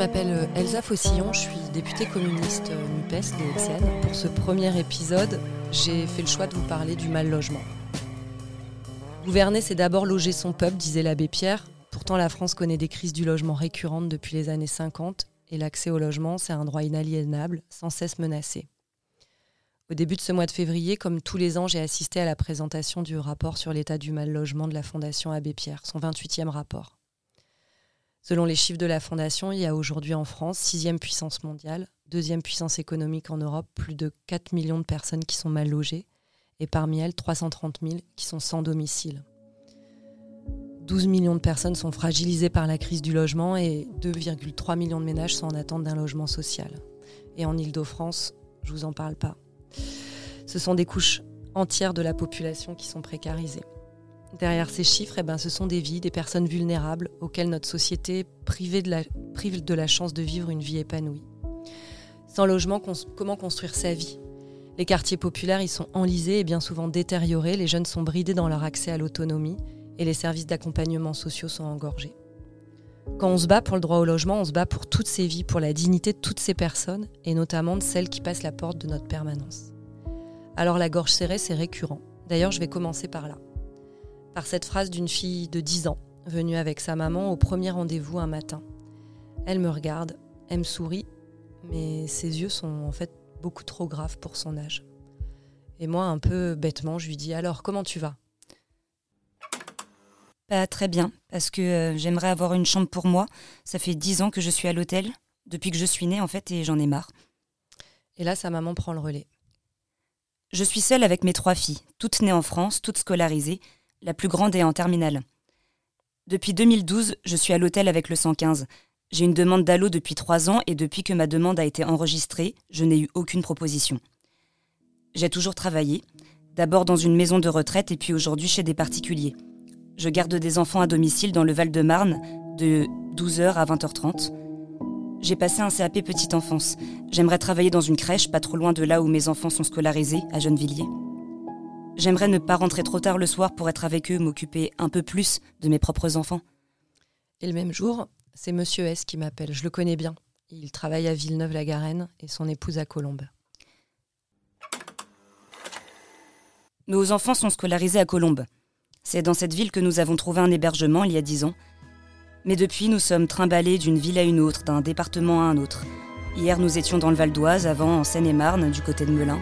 m'appelle euh, Elsa Fossillon, je suis députée communiste euh, NUPES de Haute-Seine. Pour ce premier épisode, j'ai fait le choix de vous parler du mal logement. Gouverner, c'est d'abord loger son peuple, disait l'abbé Pierre. Pourtant, la France connaît des crises du logement récurrentes depuis les années 50 et l'accès au logement, c'est un droit inaliénable, sans cesse menacé. Au début de ce mois de février, comme tous les ans, j'ai assisté à la présentation du rapport sur l'état du mal logement de la Fondation Abbé Pierre, son 28e rapport. Selon les chiffres de la Fondation, il y a aujourd'hui en France, sixième puissance mondiale, deuxième puissance économique en Europe, plus de 4 millions de personnes qui sont mal logées, et parmi elles, 330 000 qui sont sans domicile. 12 millions de personnes sont fragilisées par la crise du logement et 2,3 millions de ménages sont en attente d'un logement social. Et en Ile-de-France, je vous en parle pas. Ce sont des couches entières de la population qui sont précarisées. Derrière ces chiffres, eh ben, ce sont des vies, des personnes vulnérables auxquelles notre société prive de la, chance de vivre une vie épanouie. Sans logement, comment construire sa vie? Les quartiers populaires, ils sont enlisés et bien souvent détériorés, les jeunes sont bridés dans leur accès à l'autonomie et les services d'accompagnement sociaux sont engorgés. Quand on se bat pour le droit au logement, on se bat pour toutes ces vies, pour la dignité de toutes ces personnes, et notamment de celles qui passent la porte de notre permanence. Alors la gorge serrée, c'est récurrent. D'ailleurs, je vais commencer par là par cette phrase d'une fille de 10 ans, venue avec sa maman au premier rendez-vous un matin. Elle me regarde, elle me sourit, mais ses yeux sont en fait beaucoup trop graves pour son âge. Et moi, un peu bêtement, je lui dis Alors, comment tu vas? Pas très bien, parce que euh, j'aimerais avoir une chambre pour moi. Ça fait 10 ans que je suis à l'hôtel, depuis que je suis née en fait, et j'en ai marre. Et là, sa maman prend le relais. Je suis seule avec mes trois filles, toutes nées en France, toutes scolarisées, la plus grande est en terminale. Depuis 2012, je suis à l'hôtel avec le 115. J'ai une demande d'allô depuis trois ans et depuis que ma demande a été enregistrée, je n'ai eu aucune proposition. J'ai toujours travaillé, d'abord dans une maison de retraite et puis aujourd'hui chez des particuliers. Je garde des enfants à domicile dans le Val-de-Marne de 12h à 20h30. J'ai passé un CAP petite enfance. J'aimerais travailler dans une crèche pas trop loin de là où mes enfants sont scolarisés, à Gennevilliers. J'aimerais ne pas rentrer trop tard le soir pour être avec eux, m'occuper un peu plus de mes propres enfants. Et le même jour, c'est Monsieur S qui m'appelle. Je le connais bien. Il travaille à Villeneuve-la-Garenne et son épouse à Colombes. Nos enfants sont scolarisés à Colombes. C'est dans cette ville que nous avons trouvé un hébergement il y a dix ans. Mais depuis, nous sommes trimballés d'une ville à une autre, d'un département à un autre. Hier, nous étions dans le Val d'Oise, avant en Seine-et-Marne, du côté de Melun.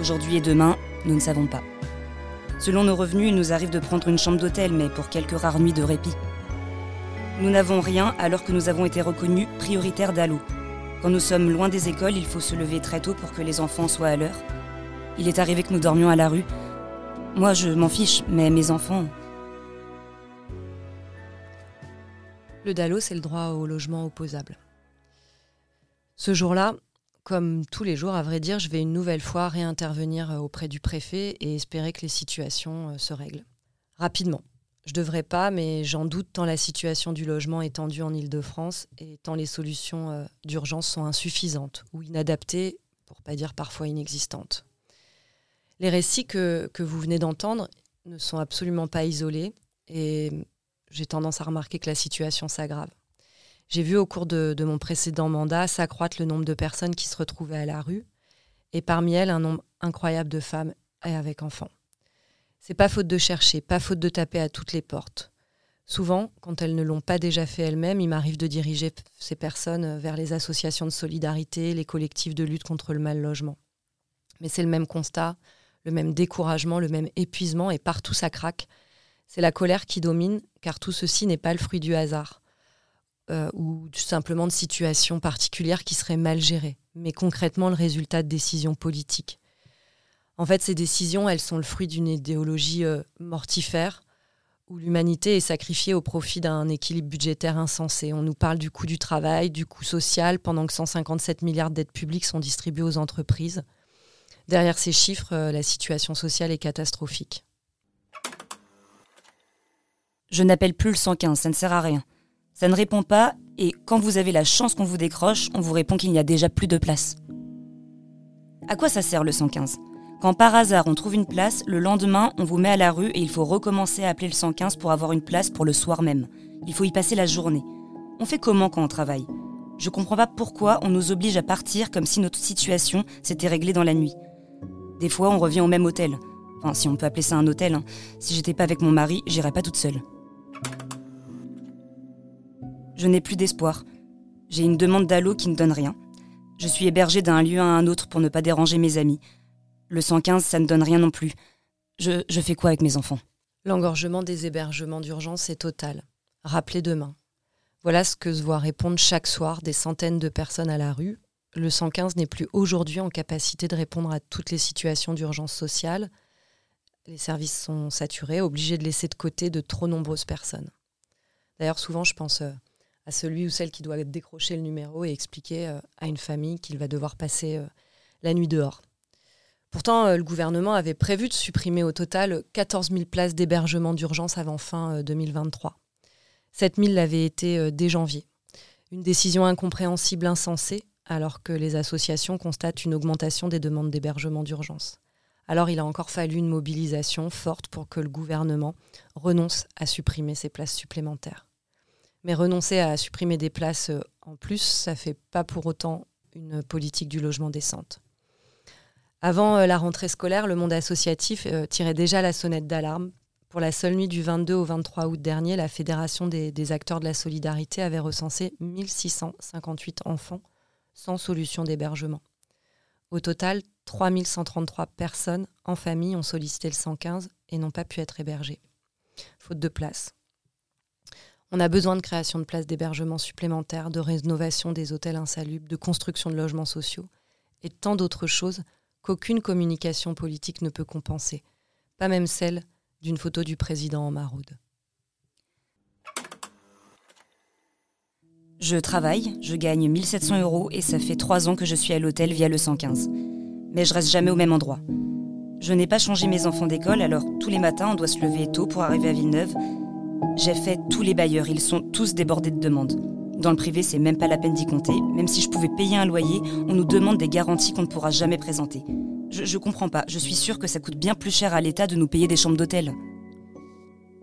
Aujourd'hui et demain, nous ne savons pas. Selon nos revenus, il nous arrive de prendre une chambre d'hôtel, mais pour quelques rares nuits de répit. Nous n'avons rien alors que nous avons été reconnus prioritaires d'Allo. Quand nous sommes loin des écoles, il faut se lever très tôt pour que les enfants soient à l'heure. Il est arrivé que nous dormions à la rue. Moi, je m'en fiche, mais mes enfants. Le DALO, c'est le droit au logement opposable. Ce jour-là, comme tous les jours, à vrai dire, je vais une nouvelle fois réintervenir euh, auprès du préfet et espérer que les situations euh, se règlent. Rapidement. Je devrais pas, mais j'en doute tant la situation du logement est tendue en Ile-de-France et tant les solutions euh, d'urgence sont insuffisantes ou inadaptées, pour pas dire parfois inexistantes. Les récits que vous venez d'entendre ne sont absolument pas isolés et j'ai tendance à remarquer que la situation s'aggrave. J'ai vu au cours de, mon précédent mandat s'accroître le nombre de personnes qui se retrouvaient à la rue, et parmi elles un nombre incroyable de femmes et avec enfants. C'est pas faute de chercher, pas faute de taper à toutes les portes. Souvent, quand elles ne l'ont pas déjà fait elles-mêmes, il m'arrive de diriger ces personnes vers les associations de solidarité, les collectifs de lutte contre le mal logement. Mais c'est le même constat, le même découragement, le même épuisement, et partout ça craque. C'est la colère qui domine, car tout ceci n'est pas le fruit du hasard. Euh, ou simplement de situations particulières qui seraient mal gérées, mais concrètement le résultat de décisions politiques. En fait, ces décisions, elles sont le fruit d'une idéologie euh, mortifère où l'humanité est sacrifiée au profit d'un équilibre budgétaire insensé. On nous parle du coût du travail, du coût social, pendant que 157 milliards d'aides publiques sont distribuées aux entreprises. Derrière ces chiffres, euh, la situation sociale est catastrophique. Je n'appelle plus le 115, ça ne sert à rien. Ça ne répond pas et quand vous avez la chance qu'on vous décroche, on vous répond qu'il n'y a déjà plus de place. À quoi ça sert le 115 Quand par hasard on trouve une place, le lendemain on vous met à la rue et il faut recommencer à appeler le 115 pour avoir une place pour le soir même. Il faut y passer la journée. On fait comment quand on travaille? Je comprends pas pourquoi on nous oblige à partir comme si notre situation s'était réglée dans la nuit. Des fois, on revient au même hôtel. Enfin, si on peut appeler ça un hôtel. Hein. Si j'étais pas avec mon mari, j'irais pas toute seule. Je n'ai plus d'espoir. J'ai une demande d'allô qui ne donne rien. Je suis hébergée d'un lieu à un autre pour ne pas déranger mes amis. Le 115, ça ne donne rien non plus. Je, fais quoi avec mes enfants? L'engorgement des hébergements d'urgence est total. Rappelez demain. Voilà ce que se voient répondre chaque soir des centaines de personnes à la rue. Le 115 n'est plus aujourd'hui en capacité de répondre à toutes les situations d'urgence sociale. Les services sont saturés, obligés de laisser de côté de trop nombreuses personnes. D'ailleurs, souvent, je pense euh, à celui ou celle qui doit décrocher le numéro et expliquer euh, à une famille qu'il va devoir passer euh, la nuit dehors. Pourtant, le gouvernement avait prévu de supprimer au total 14 000 places d'hébergement d'urgence avant fin 2023. 7000 l'avaient été euh, dès janvier. Une décision incompréhensible, insensée, alors que les associations constatent une augmentation des demandes d'hébergement d'urgence. Alors il a encore fallu une mobilisation forte pour que le gouvernement renonce à supprimer ces places supplémentaires. Mais renoncer à supprimer des places euh, en plus, ça ne fait pas pour autant une politique du logement décente. Avant euh, la rentrée scolaire, le monde associatif tirait déjà la sonnette d'alarme pour la seule nuit du 22 au 23 août dernier, la Fédération des, acteurs de la solidarité avait recensé 1658 enfants sans solution d'hébergement. Au total, 3133 personnes en famille ont sollicité le 115 et n'ont pas pu être hébergées, faute de place. On a besoin de création de places d'hébergement supplémentaires, de rénovation des hôtels insalubres, de construction de logements sociaux et tant d'autres choses qu'aucune communication politique ne peut compenser, pas même celle d'une photo du président en maraude. Je travaille, je gagne 1700 euros et ça fait trois ans que je suis à l'hôtel via le 115. Mais je reste jamais au même endroit. Je n'ai pas changé mes enfants d'école, alors tous les matins on doit se lever tôt pour arriver à Villeneuve. J'ai fait tous les bailleurs, ils sont tous débordés de demandes. Dans le privé, c'est même pas la peine d'y compter. Même si je pouvais payer un loyer, on nous demande des garanties qu'on ne pourra jamais présenter. Je, comprends pas. Je suis sûre que ça coûte bien plus cher à l'État de nous payer des chambres d'hôtel.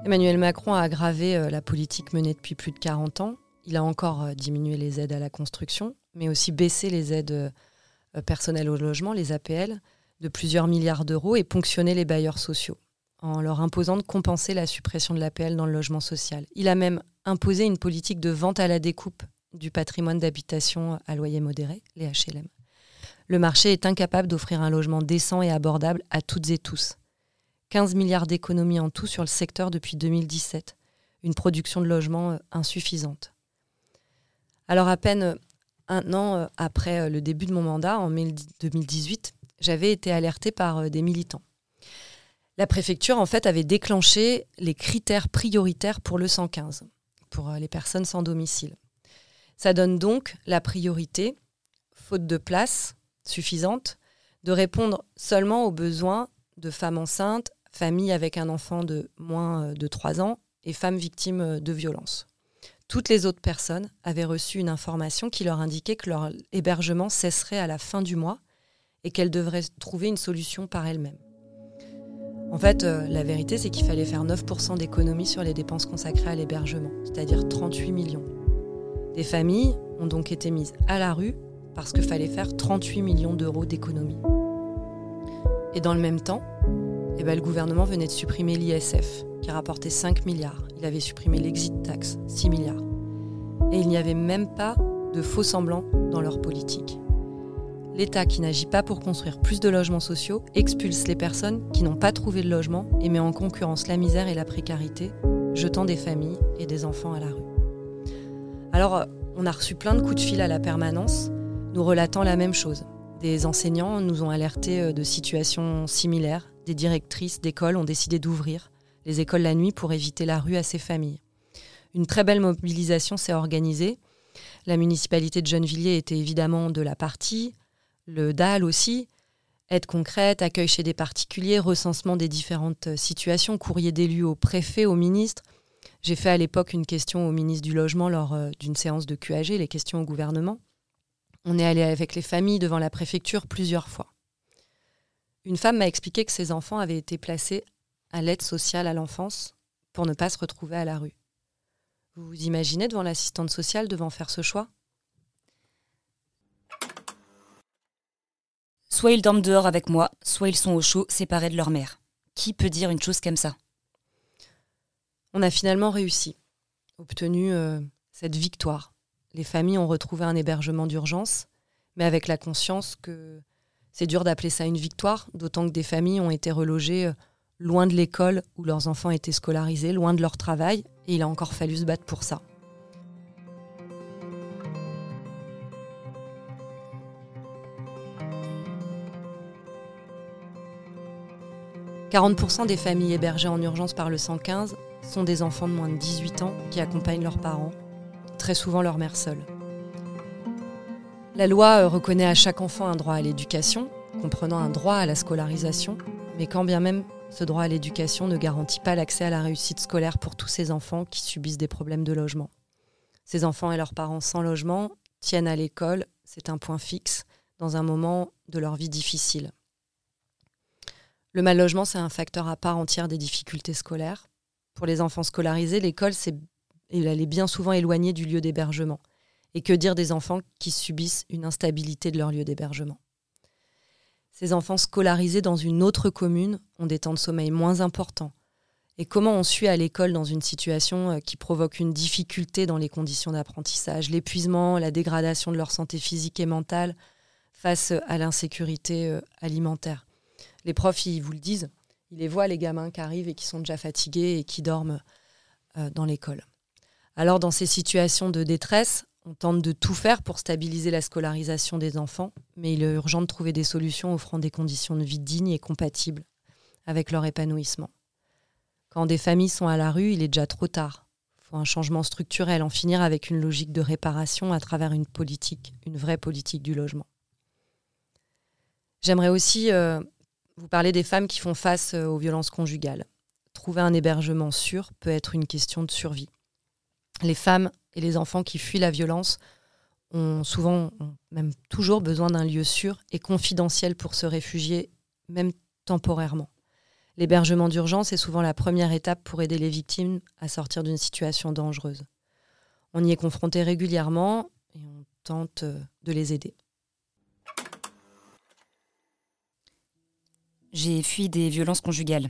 Emmanuel Macron a aggravé euh, la politique menée depuis plus de 40 ans. Il a encore euh, diminué les aides à la construction, mais aussi baissé les aides euh, personnelles au logement, les APL, de plusieurs milliards d'euros et ponctionné les bailleurs sociaux en leur imposant de compenser la suppression de l'APL dans le logement social. Il a même imposé une politique de vente à la découpe du patrimoine d'habitation à loyer modéré, les HLM le marché est incapable d'offrir un logement décent et abordable à toutes et tous. 15 milliards d'économies en tout sur le secteur depuis 2017, une production de logements euh, insuffisante. Alors à peine euh, un an euh, après le début de mon mandat, en mai 2018, j'avais été alertée par des militants. La préfecture, en fait, avait déclenché les critères prioritaires pour le 115, pour les personnes sans domicile. Ça donne donc la priorité, faute de place, suffisante, de répondre seulement aux besoins de femmes enceintes, familles avec un enfant de moins euh, de 3 ans et femmes victimes euh, de violences. Toutes les autres personnes avaient reçu une information qui leur indiquait que leur hébergement cesserait à la fin du mois et qu'elles devraient trouver une solution par elles-mêmes. En fait, euh, la vérité, c'est qu'il fallait faire 9% d'économie sur les dépenses consacrées à l'hébergement, c'est-à-dire 38 millions. Des familles ont donc été mises à la rue parce qu'il fallait faire 38 millions d'euros d'économies. Et dans le même temps, eh ben, le gouvernement venait de supprimer l'ISF, qui rapportait 5 milliards. Il avait supprimé l'exit tax, 6 milliards. Et il n'y avait même pas de faux semblants dans leur politique. L'État qui n'agit pas pour construire plus de logements sociaux expulse les personnes qui n'ont pas trouvé de logement et met en concurrence la misère et la précarité, jetant des familles et des enfants à la rue. Alors, on a reçu plein de coups de fil à la permanence nous relatant la même chose. Des enseignants nous ont alertés euh, de situations similaires. Des directrices d'écoles ont décidé d'ouvrir les écoles la nuit pour éviter la rue à ces familles. Une très belle mobilisation s'est organisée. La municipalité de Gennevilliers était évidemment de la partie, le DAL aussi. Aide concrète, accueil chez des particuliers, recensement des différentes euh, situations, courrier d'élus au préfet, au ministre. J'ai fait à l'époque une question au ministre du Logement lors euh, d'une séance de QAG, les questions au gouvernement. On est allé avec les familles devant la préfecture plusieurs fois. Une femme m'a expliqué que ses enfants avaient été placés à l'aide sociale à l'enfance pour ne pas se retrouver à la rue. Vous vous imaginez devant l'assistante sociale devant faire ce choix? Soit ils dorment dehors avec moi, soit ils sont au chaud, séparés de leur mère. Qui peut dire une chose comme ça? On a finalement réussi, obtenu euh, cette victoire. Les familles ont retrouvé un hébergement d'urgence, mais avec la conscience que c'est dur d'appeler ça une victoire, d'autant que des familles ont été relogées euh, loin de l'école où leurs enfants étaient scolarisés, loin de leur travail, et il a encore fallu se battre pour ça. 40% des familles hébergées en urgence par le 115 sont des enfants de moins de 18 ans qui accompagnent leurs parents, très souvent leur mère seule. La loi euh, reconnaît à chaque enfant un droit à l'éducation, comprenant un droit à la scolarisation, mais quand bien même ce droit à l'éducation ne garantit pas l'accès à la réussite scolaire pour tous ces enfants qui subissent des problèmes de logement. Ces enfants et leurs parents sans logement tiennent à l'école, c'est un point fixe, dans un moment de leur vie difficile. Le mal logement, c'est un facteur à part entière des difficultés scolaires. Pour les enfants scolarisés, l'école, c'est, elle est bien souvent éloignée du lieu d'hébergement. Et que dire des enfants qui subissent une instabilité de leur lieu d'hébergement? Ces enfants scolarisés dans une autre commune ont des temps de sommeil moins importants. Et comment on suit à l'école dans une situation euh, qui provoque une difficulté dans les conditions d'apprentissage, l'épuisement, la dégradation de leur santé physique et mentale face à l'insécurité euh, alimentaire? Les profs, ils vous le disent. Ils les voient, les gamins qui arrivent et qui sont déjà fatigués et qui dorment euh, dans l'école. Alors, dans ces situations de détresse, on tente de tout faire pour stabiliser la scolarisation des enfants, mais il est urgent de trouver des solutions offrant des conditions de vie dignes et compatibles avec leur épanouissement. Quand des familles sont à la rue, il est déjà trop tard. Il faut un changement structurel, en finir avec une logique de réparation à travers une politique, une vraie politique du logement. J'aimerais aussi euh, vous parlez des femmes qui font face euh, aux violences conjugales. Trouver un hébergement sûr peut être une question de survie. Les femmes et les enfants qui fuient la violence ont souvent, même toujours besoin d'un lieu sûr et confidentiel pour se réfugier, même temporairement. L'hébergement d'urgence est souvent la première étape pour aider les victimes à sortir d'une situation dangereuse. On y est confronté régulièrement et on tente euh, de les aider. J'ai fui des violences conjugales.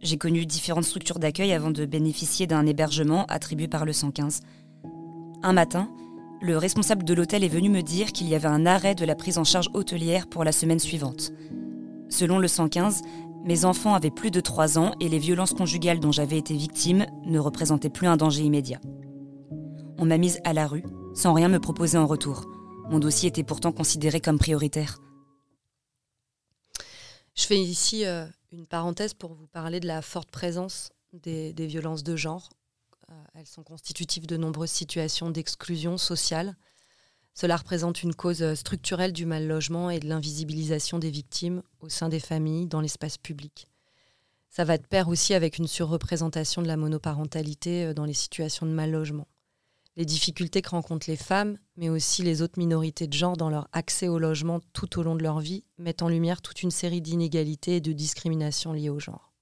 J'ai connu différentes structures d'accueil avant de bénéficier d'un hébergement attribué par le 115. Un matin, le responsable de l'hôtel est venu me dire qu'il y avait un arrêt de la prise en charge hôtelière pour la semaine suivante. Selon le 115, mes enfants avaient plus de 3 ans et les violences conjugales dont j'avais été victime ne représentaient plus un danger immédiat. On m'a mise à la rue, sans rien me proposer en retour. Mon dossier était pourtant considéré comme prioritaire. Je fais ici euh, une parenthèse pour vous parler de la forte présence des, violences de genre. Euh, elles sont constitutives de nombreuses situations d'exclusion sociale. Cela représente une cause structurelle du mal logement et de l'invisibilisation des victimes au sein des familles, dans l'espace public. Ça va de pair aussi avec une surreprésentation de la monoparentalité euh, dans les situations de mal logement les difficultés que rencontrent les femmes, mais aussi les autres minorités de genre dans leur accès au logement tout au long de leur vie, mettent en lumière toute une série d'inégalités et de discriminations liées au genre.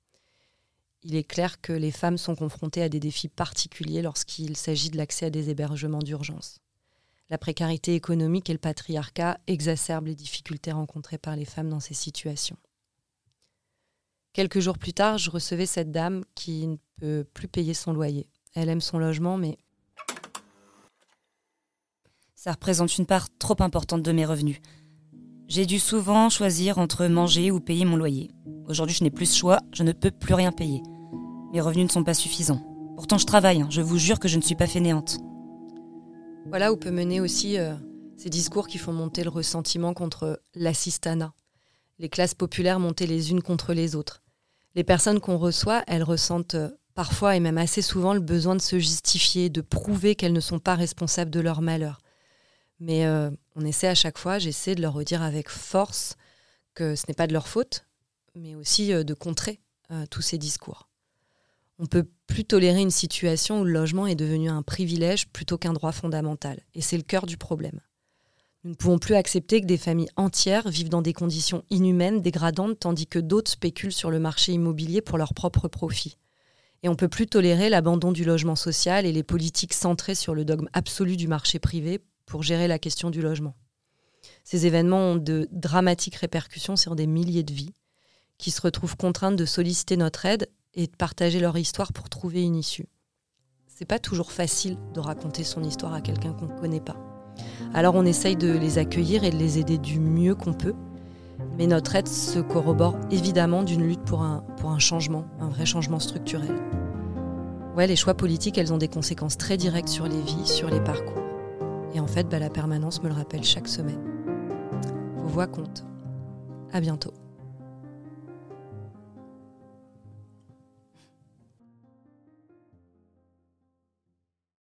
Il est clair que les femmes sont confrontées à des défis particuliers lorsqu'il s'agit de l'accès à des hébergements d'urgence. La précarité économique et le patriarcat exacerbent les difficultés rencontrées par les femmes dans ces situations. Quelques jours plus tard, je recevais cette dame qui ne peut plus payer son loyer. Elle aime son logement, mais ça représente une part trop importante de mes revenus. J'ai dû souvent choisir entre manger ou payer mon loyer. Aujourd'hui, je n'ai plus ce choix, je ne peux plus rien payer. Mes revenus ne sont pas suffisants. Pourtant, je travaille, hein. je vous jure que je ne suis pas fainéante. Voilà où peut mener aussi euh, ces discours qui font monter le ressentiment contre l'assistanat. Les classes populaires monter les unes contre les autres. Les personnes qu'on reçoit, elles ressentent euh, parfois et même assez souvent le besoin de se justifier, de prouver qu'elles ne sont pas responsables de leur malheur. Mais euh, on essaie à chaque fois, j'essaie de leur redire avec force que ce n'est pas de leur faute, mais aussi euh, de contrer euh, tous ces discours. On peut plus tolérer une situation où le logement est devenu un privilège plutôt qu'un droit fondamental. Et c'est le cœur du problème. Nous ne pouvons plus accepter que des familles entières vivent dans des conditions inhumaines, dégradantes, tandis que d'autres spéculent sur le marché immobilier pour leur propre profit. Et on ne peut plus tolérer l'abandon du logement social et les politiques centrées sur le dogme absolu du marché privé pour gérer la question du logement. Ces événements ont de dramatiques répercussions sur des milliers de vies qui se retrouvent contraintes de solliciter notre aide et de partager leur histoire pour trouver une issue. C'est pas toujours facile de raconter son histoire à quelqu'un qu'on ne connaît pas. Alors on essaye de les accueillir et de les aider du mieux qu'on peut. Mais notre aide se corrobore évidemment d'une lutte pour un, changement, un vrai changement structurel. Les choix politiques, elles ont des conséquences très directes sur les vies, sur les parcours. Et en fait, bah, la permanence me le rappelle chaque semaine. Vos voix comptent. À bientôt.